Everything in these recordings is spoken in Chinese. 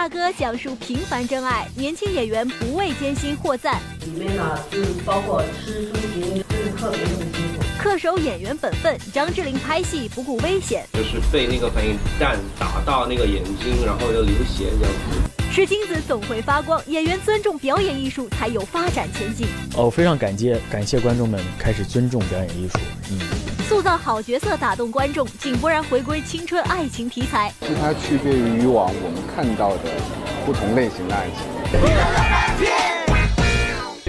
大哥讲述平凡真爱，年轻演员不畏艰辛获赞。里面呢，就包括吃住行，就是特别用心。恪守演员本分，张智霖拍戏不顾危险，就是被那个反应弹打到那个眼睛，然后又流血这样子。是金子总会发光，演员尊重表演艺术才有发展前景。哦，非常感谢感谢观众们开始尊重表演艺术。嗯，塑造好角色打动观众，井柏然回归青春爱情题材，是它区别于以往我们看到的不同类型的爱情。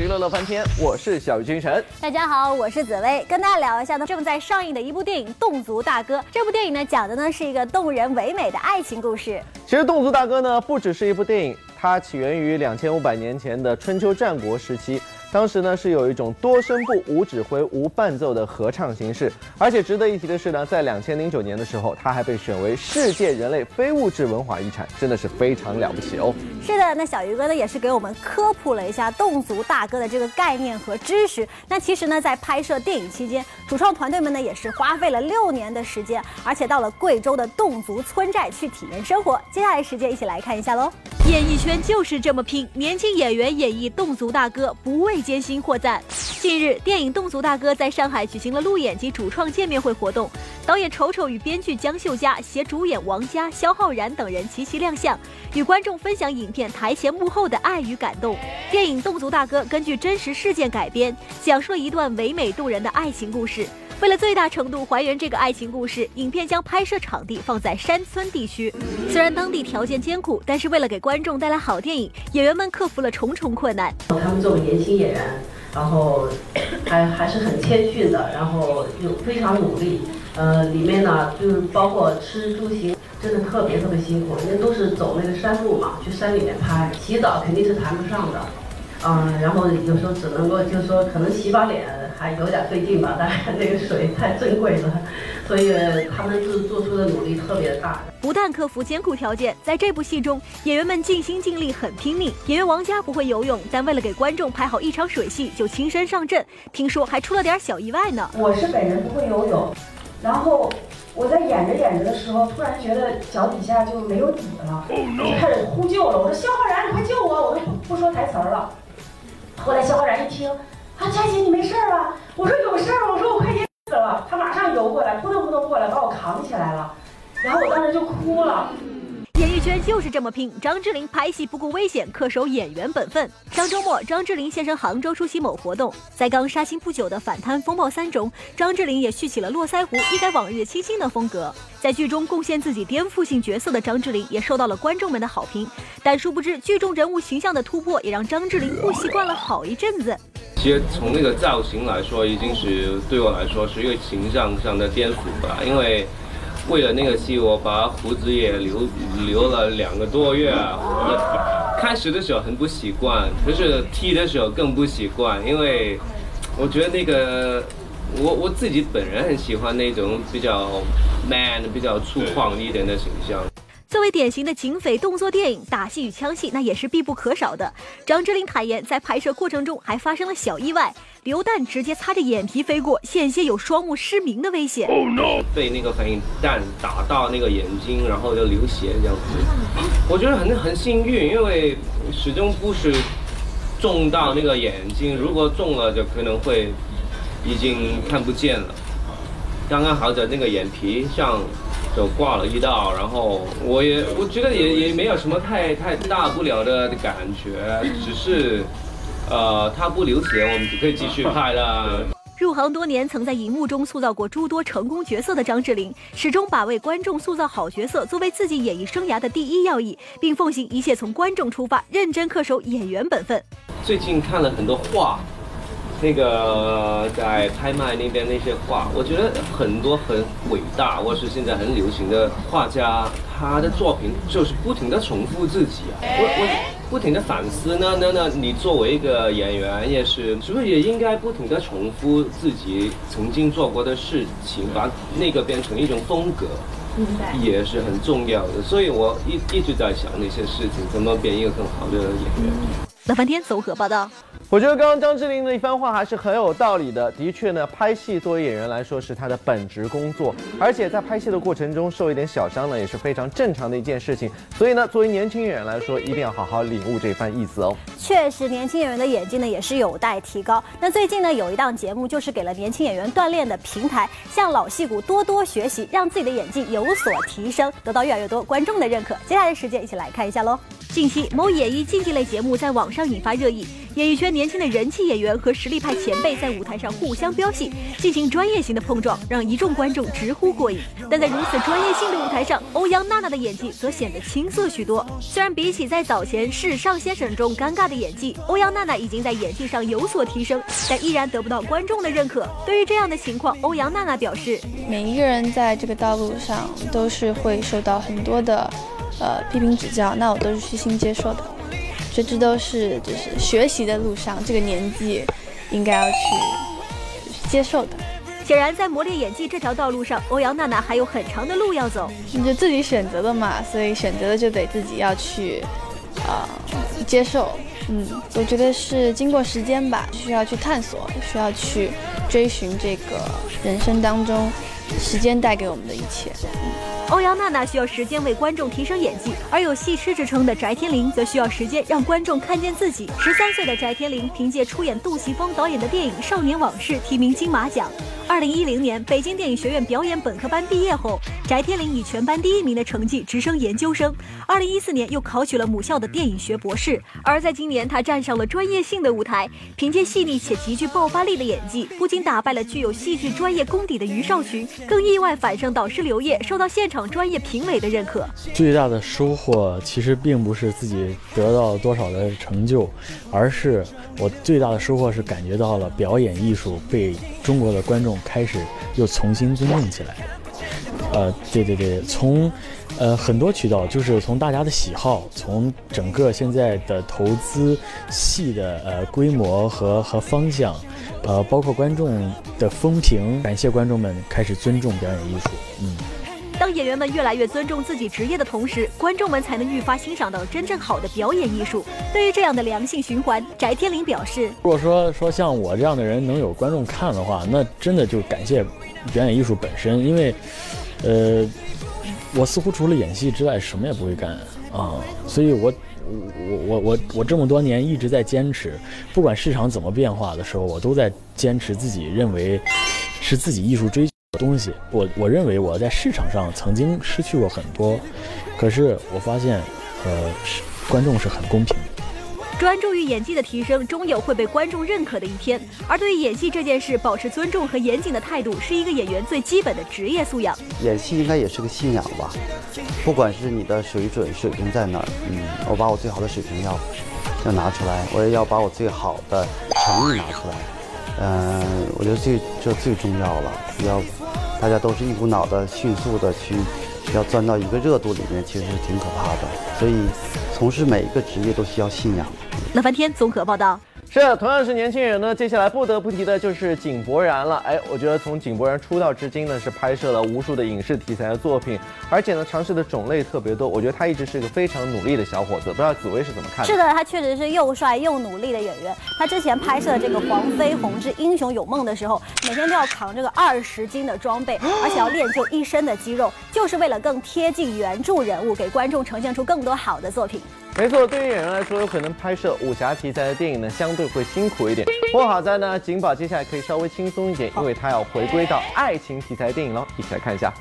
娱乐乐翻天，我是小鱼君晨。大家好，我是紫薇，跟大家聊一下呢正在上映的一部电影《侗族大哥》。这部电影呢讲的呢是一个动人唯美的爱情故事。其实《侗族大哥》呢不只是一部电影，它起源于两千五百年前的春秋战国时期。当时呢是有一种多声部无指挥无伴奏的合唱形式，而且值得一提的是呢，在两千零九年的时候，它还被选为世界人类非物质文化遗产，真的是非常了不起哦。是的，那小鱼哥呢也是给我们科普了一下侗族大哥的这个概念和知识。那其实呢，在拍摄电影期间，主创团队们呢也是花费了六年的时间，而且到了贵州的侗族村寨去体验生活。接下来时间一起来看一下喽。演艺圈就是这么拼，年轻演员演绎侗族大哥，不畏艰辛获赞。近日，电影《侗族大哥》在上海举行了路演及主创见面会活动，导演丑丑与编剧江秀佳携主演王佳、肖浩然等人齐齐亮相，与观众分享影片台前幕后的爱与感动。电影《侗族大哥》根据真实事件改编，讲述了一段唯美动人的爱情故事。为了最大程度还原这个爱情故事，影片将拍摄场地放在山村地区。虽然当地条件艰苦，但是为了给观众带来好电影，演员们克服了重重困难。他们作为年轻演员，然后还还是很谦逊的，然后又非常努力。呃，里面呢就是包括吃住行，真的特别特别辛苦，因为都是走那个山路嘛，去山里面拍，洗澡肯定是谈不上的。嗯，然后有时候只能够就是说，可能洗把脸还有点费劲吧，但是那个水太珍贵了，所以他们是做出的努力特别大。不但克服艰苦条件，在这部戏中，演员们尽心尽力，很拼命。演员王佳不会游泳，但为了给观众拍好一场水戏，就亲身上阵。听说还出了点小意外呢。我是本人不会游泳，然后我在演着演着的时候，突然觉得脚底下就没有底了，就开始呼救了。我说肖浩然，你快救我！我就不说台词了。后来肖浩然一听，啊，佳姐你没事吧？我说有事儿，我说我快淹死了。他马上游过来，扑通扑通过来把我扛起来了，然后我当时就哭了。演艺圈就是这么拼，张智霖拍戏不顾危险，恪守演员本分。上周末，张智霖现身杭州出席某活动，在刚杀青不久的《反贪风暴三》中，张智霖也续起了络腮胡，一改往日清新的风格。在剧中贡献自己颠覆性角色的张智霖，也受到了观众们的好评。但殊不知，剧中人物形象的突破，也让张智霖不习惯了好一阵子。其实从那个造型来说，已经是对我来说是一个形象上的颠覆吧，因为。为了那个戏，我把胡子也留留了两个多月。开始的时候很不习惯，可是剃的时候更不习惯，因为我觉得那个我我自己本人很喜欢那种比较 man、比较粗犷一点的形象。作为典型的警匪动作电影，打戏与枪戏那也是必不可少的。张智霖坦言，在拍摄过程中还发生了小意外，流弹直接擦着眼皮飞过，险些有双目失明的危险。被那个反应弹打到那个眼睛，然后就流血这样子。我觉得很很幸运，因为始终不是中到那个眼睛，如果中了就可能会已经看不见了。刚刚好在那个眼皮上。就挂了一道，然后我也我觉得也也没有什么太太大不了的感觉，只是，呃，他不流血，我们就可以继续拍了。入行多年，曾在荧幕中塑造过诸多成功角色的张智霖，始终把为观众塑造好角色作为自己演艺生涯的第一要义，并奉行一切从观众出发，认真恪守演员本分。最近看了很多画。那个在拍卖那边那些画，我觉得很多很伟大，或是现在很流行的画家，他的作品就是不停的重复自己啊。我我不停的反思呢，那那你作为一个演员也是，是不是也应该不停的重复自己曾经做过的事情，把那个变成一种风格，也是很重要的。所以我一一直在想那些事情，怎么变一个更好的演员。老半天综合报道。我觉得刚刚张智霖的一番话还是很有道理的。的确呢，拍戏作为演员来说是他的本职工作，而且在拍戏的过程中受一点小伤呢，也是非常正常的一件事情。所以呢，作为年轻演员来说，一定要好好领悟这番意思哦。确实，年轻演员的演技呢也是有待提高。那最近呢，有一档节目就是给了年轻演员锻炼的平台，向老戏骨多多学习，让自己的演技有所提升，得到越来越多观众的认可。接下来的时间，一起来看一下喽。近期，某演艺竞技类节目在网上引发热议，演艺圈年轻的人气演员和实力派前辈在舞台上互相飙戏，进行专业型的碰撞，让一众观众直呼过瘾。但在如此专业性的舞台上，欧阳娜娜的演技则显得青涩许多。虽然比起在早前《世上先生》中尴尬的演技，欧阳娜娜已经在演技上有所提升，但依然得不到观众的认可。对于这样的情况，欧阳娜娜表示：每一个人在这个道路上都是会受到很多的。呃，批评指教，那我都是虚心接受的，这这都是就是学习的路上，这个年纪应该要去接受的。显然，在磨练演技这条道路上，欧阳娜娜还有很长的路要走。你就自己选择的嘛，所以选择的就得自己要去啊接受。嗯，我觉得是经过时间吧，需要去探索，需要去追寻这个人生当中时间带给我们的一切。欧阳娜娜需要时间为观众提升演技，而有戏痴之称的翟天临则需要时间让观众看见自己。十三岁的翟天临凭借出演杜琪峰导演的电影《少年往事》提名金马奖。二零一零年北京电影学院表演本科班毕业后，翟天临以全班第一名的成绩直升研究生。二零一四年又考取了母校的电影学博士。而在今年，他站上了专业性的舞台，凭借细腻且极具爆发力的演技，不仅打败了具有戏剧专业功底的于少群，更意外反胜导师刘烨，受到现场专业评委的认可。最大的收获其实并不是自己得到多少的成就，而是我最大的收获是感觉到了表演艺术被中国的观众。开始又重新尊重起来，呃，对对对，从呃很多渠道，就是从大家的喜好，从整个现在的投资系的呃规模和和方向，呃，包括观众的风评，感谢观众们开始尊重表演艺术，嗯。当演员们越来越尊重自己职业的同时，观众们才能愈发欣赏到真正好的表演艺术。对于这样的良性循环，翟天临表示：“如果说说像我这样的人能有观众看的话，那真的就感谢表演艺术本身，因为，呃，我似乎除了演戏之外什么也不会干啊，所以我我我我我这么多年一直在坚持，不管市场怎么变化的时候，我都在坚持自己认为是自己艺术追求。”东西，我我认为我在市场上曾经失去过很多，可是我发现，呃，观众是很公平的。专注于演技的提升，终有会被观众认可的一天。而对于演戏这件事，保持尊重和严谨的态度，是一个演员最基本的职业素养。演戏应该也是个信仰吧，不管是你的水准水平在哪儿，嗯，我把我最好的水平要要拿出来，我也要把我最好的诚意拿出来。嗯，我觉得最这最重要了，要。大家都是一股脑的、迅速的去，要钻到一个热度里面，其实是挺可怕的。所以，从事每一个职业都需要信仰。乐翻天综合报道。是，同样是年轻人呢，接下来不得不提的就是井柏然了。哎，我觉得从井柏然出道至今呢，是拍摄了无数的影视题材的作品，而且呢，尝试的种类特别多。我觉得他一直是一个非常努力的小伙子，不知道紫薇是怎么看？是的，他确实是又帅又努力的演员。他之前拍摄这个《黄飞鸿之英雄有梦》的时候，每天都要扛这个二十斤的装备，而且要练就一身的肌肉，就是为了更贴近原著人物，给观众呈现出更多好的作品。没错，对于演员来说，有可能拍摄武侠题材的电影呢，相对会辛苦一点。不过好在呢，景宝接下来可以稍微轻松一点，因为他要回归到爱情题材电影喽。一起来看一下。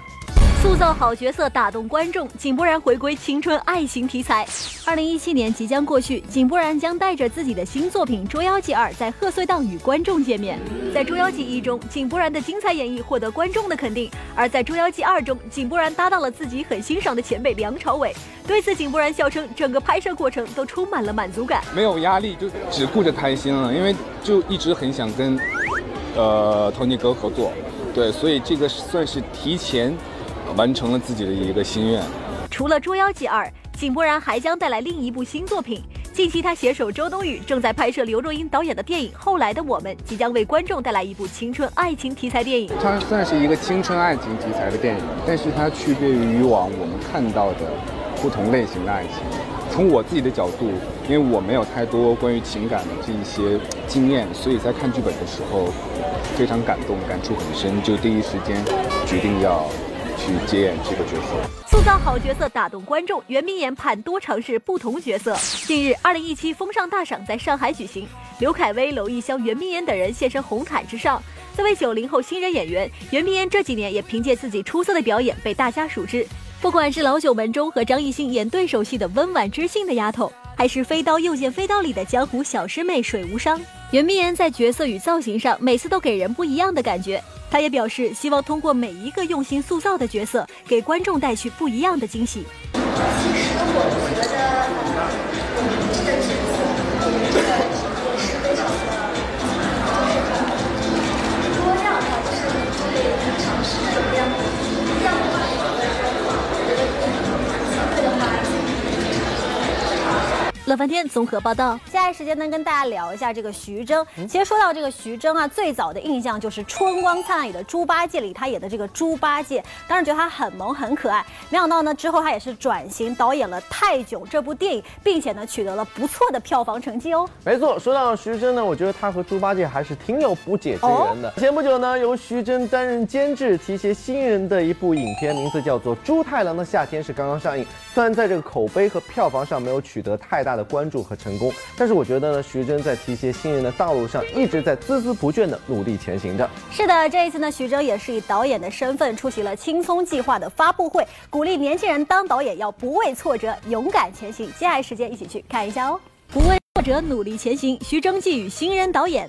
塑造好角色，打动观众。井柏然回归青春爱情题材。二零一七年即将过去，井柏然将带着自己的新作品《捉妖记二》在贺岁档与观众见面。在《捉妖记一》中，井柏然的精彩演绎获得观众的肯定；而在《捉妖记二》中，井柏然搭档了自己很欣赏的前辈梁朝伟。对此，井柏然笑称，整个拍摄过程都充满了满足感，没有压力，就只顾着开心了。因为就一直很想跟，呃，托尼哥合作，对，所以这个算是提前。完成了自己的一个心愿。除了《捉妖记二》，井柏然还将带来另一部新作品。近期，他携手周冬雨，正在拍摄刘若英导演的电影《后来的我们》，即将为观众带来一部青春爱情题材电影。它算是一个青春爱情题材的电影，但是它区别于以往我们看到的不同类型的爱情。从我自己的角度，因为我没有太多关于情感的这一些经验，所以在看剧本的时候非常感动，感触很深，就第一时间决定要去接演这个角色。塑造好角色，打动观众，袁冰妍盼多尝试不同角色。近日，二零一七风尚大赏在上海举行，刘恺威、娄艺潇、袁冰妍等人现身红毯之上。作为九零后新人演员，袁冰妍这几年也凭借自己出色的表演被大家熟知。不管是老九门中和张艺兴演对手戏的温婉知性的丫头，还是飞刀又见飞刀里的江湖小师妹水无伤，袁冰妍在角色与造型上每次都给人不一样的感觉。他也表示希望通过每一个用心塑造的角色，给观众带去不一样的惊喜。其实我觉得乐翻天综合报道。接下来时间呢，跟大家聊一下这个徐峥。其实说到这个徐峥啊，最早的印象就是《春光灿烂》里的猪八戒里他演的这个猪八戒，当时觉得他很萌很可爱。没想到呢，之后他也是转型导演了《泰囧》这部电影，并且呢取得了不错的票房成绩哦。没错，说到徐峥呢，我觉得他和猪八戒还是挺有不解之缘的。前不久呢，由徐峥担任监制，提携新人的一部影片，名字叫做《猪太郎的夏天》，是刚刚上映。虽然在这个口碑和票房上没有取得太大的关注和成功，但是我觉得呢，徐峥在提携新人的道路上一直在孜孜不倦的努力前行着。是的，这一次呢，徐峥也是以导演的身份出席了青松计划的发布会，鼓励年轻人当导演要不畏挫折，勇敢前行。接下来时间一起去看一下哦，不畏者，努力前行。徐峥寄予新人导演。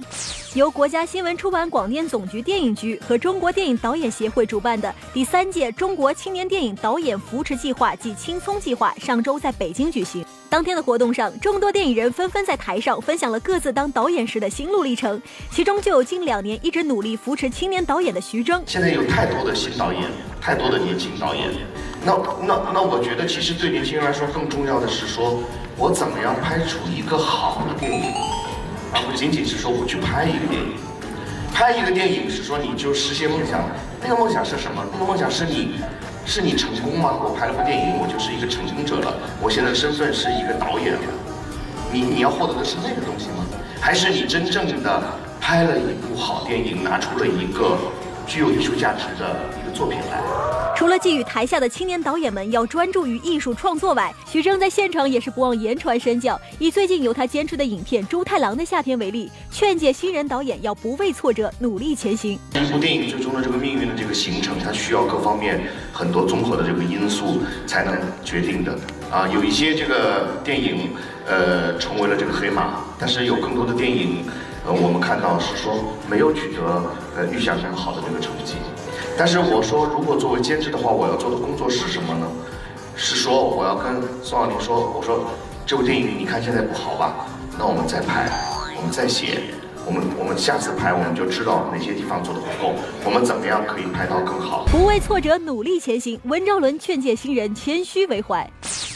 由国家新闻出版广电总局电影局和中国电影导演协会主办的第三届中国青年电影导演扶持计划暨青葱计划上周在北京举行。当天的活动上，众多电影人纷纷在台上分享了各自当导演时的心路历程，其中就有近两年一直努力扶持青年导演的徐峥。现在有太多的新导演，太多的年轻导演，那那那，我觉得其实对年轻人来说，更重要的是说我怎么样拍出一个好的电影。而不仅仅是说我去拍一个电影，拍一个电影是说你就实现梦想，那个梦想是什么？那个梦想是你，是你成功吗？我拍了部电影，我就是一个成功者了。我现在身份是一个导演了，你你要获得的是那个东西吗？还是你真正的拍了一部好电影，拿出了一个具有艺术价值的一个作品来？除了寄予台下的青年导演们要专注于艺术创作外，徐峥在现场也是不忘言传身教，以最近由他监制的影片《猪太郎的夏天》为例，劝诫新人导演要不畏挫折，努力前行。一部电影最终的这个命运的这个形成，它需要各方面很多综合的这个因素才能决定的啊。有一些这个电影，呃，成为了这个黑马，但是有更多的电影，呃，我们看到是说没有取得呃预想中好的这个成绩。但是我说，如果作为监制的话，我要做的工作是什么呢？是说我要跟宋小林说，我说这部电影你看现在不好吧？那我们再拍，我们再写，我们我们下次拍我们就知道哪些地方做的不够，我们怎么样可以拍到更好？不畏挫折，努力前行。温兆伦劝诫新人谦虚为怀。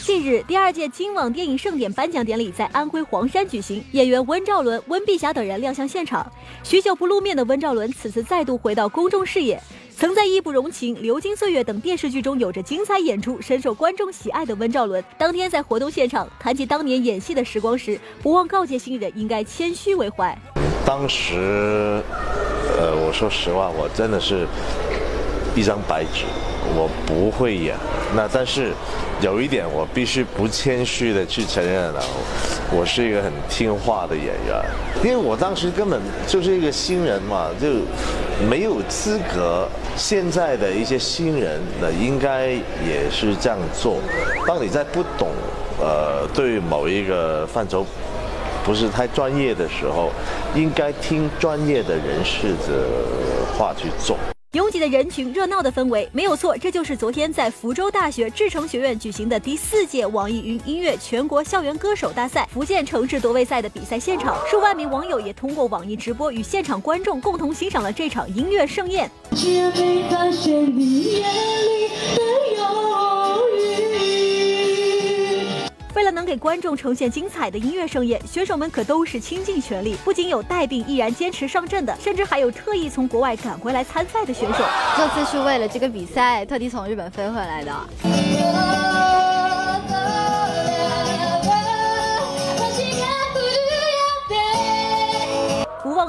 近日，第二届金网电影盛典颁奖典礼在安徽黄山举行，演员温兆伦、温碧霞等人亮相现场。许久不露面的温兆伦此次再度回到公众视野。曾在《义不容情》《流金岁月》等电视剧中有着精彩演出，深受观众喜爱的温兆伦，当天在活动现场谈及当年演戏的时光时，不忘告诫新人应该谦虚为怀。当时，呃，我说实话，我真的是一张白纸，我不会演。那但是有一点，我必须不谦虚的去承认了，我是一个很听话的演员，因为我当时根本就是一个新人嘛，就没有资格。现在的一些新人呢，应该也是这样做。当你在不懂，呃，对某一个范畴不是太专业的时候，应该听专业的人士的话去做。拥挤的人群，热闹的氛围，没有错，这就是昨天在福州大学至诚学院举行的第四届网易云音乐全国校园歌手大赛福建城市夺位赛的比赛现场。数万名网友也通过网易直播与现场观众共同欣赏了这场音乐盛宴。为了能给观众呈现精彩的音乐盛宴，选手们可都是倾尽全力。不仅有带病依然坚持上阵的，甚至还有特意从国外赶回来参赛的选手。这次是为了这个比赛特地从日本飞回来的。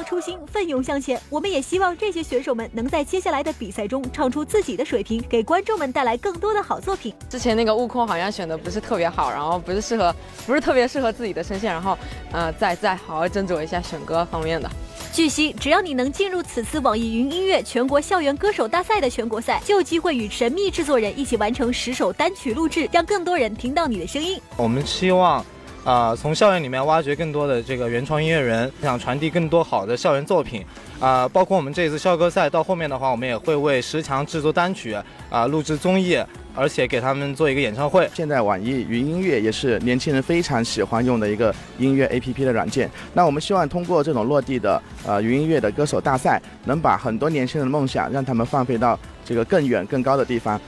初心，奋勇向前。我们也希望这些选手们能在接下来的比赛中唱出自己的水平，给观众们带来更多的好作品。之前那个悟空好像选的不是特别好，然后不是适合，不是特别适合自己的声线，然后，呃，再再好好斟酌一下选歌方面的。据悉，只要你能进入此次网易云音乐全国校园歌手大赛的全国赛，就有机会与神秘制作人一起完成十首单曲录制，让更多人听到你的声音。我们希望。啊，从校园里面挖掘更多的这个原创音乐人，想传递更多好的校园作品。啊，包括我们这次校歌赛到后面的话，我们也会为十强制作单曲，啊，录制综艺，而且给他们做一个演唱会。现在网易云音乐也是年轻人非常喜欢用的一个音乐 APP 的软件。那我们希望通过这种落地的呃云音乐的歌手大赛，能把很多年轻人的梦想让他们放飞到这个更远更高的地方。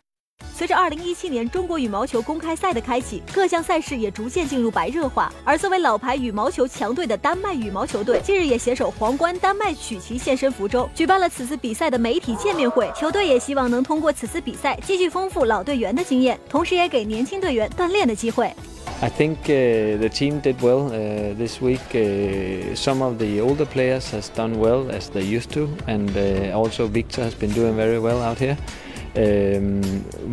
随着2017年中国羽毛球公开赛的开启，各项赛事也逐渐进入白热化。而作为老牌羽毛球强队的丹麦羽毛球队，近日也携手皇冠丹麦曲奇现身福州，举办了此次比赛的媒体见面会。球队也希望能通过此次比赛，继续丰富老队员的经验，同时也给年轻队员锻炼的机会。I think uh, the team did well uh, this week. Uh, some of the older players has done well as they used to, and uh, also Victor has been doing very well out here. Um,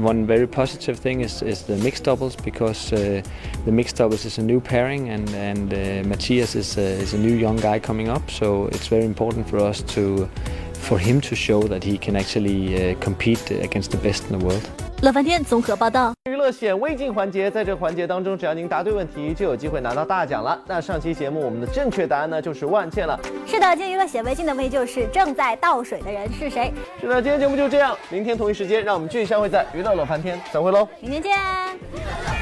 one very positive thing is, is the mixed doubles because uh, the mixed doubles is a new pairing and, and uh, Matthias is a, is a new young guy coming up so it's very important for us to for him to show that he can actually uh, compete against the best in the world. 乐翻天综合报道。 显微镜环节，在这个环节当中，只要您答对问题，就有机会拿到大奖了。那上期节目我们的正确答案呢，就是万茜了。是的，今天娱乐显微镜的问题就是正在倒水的人是谁？是的，今天节目就这样，明天同一时间，让我们继续相会在娱乐乐翻天，再会喽，明天见。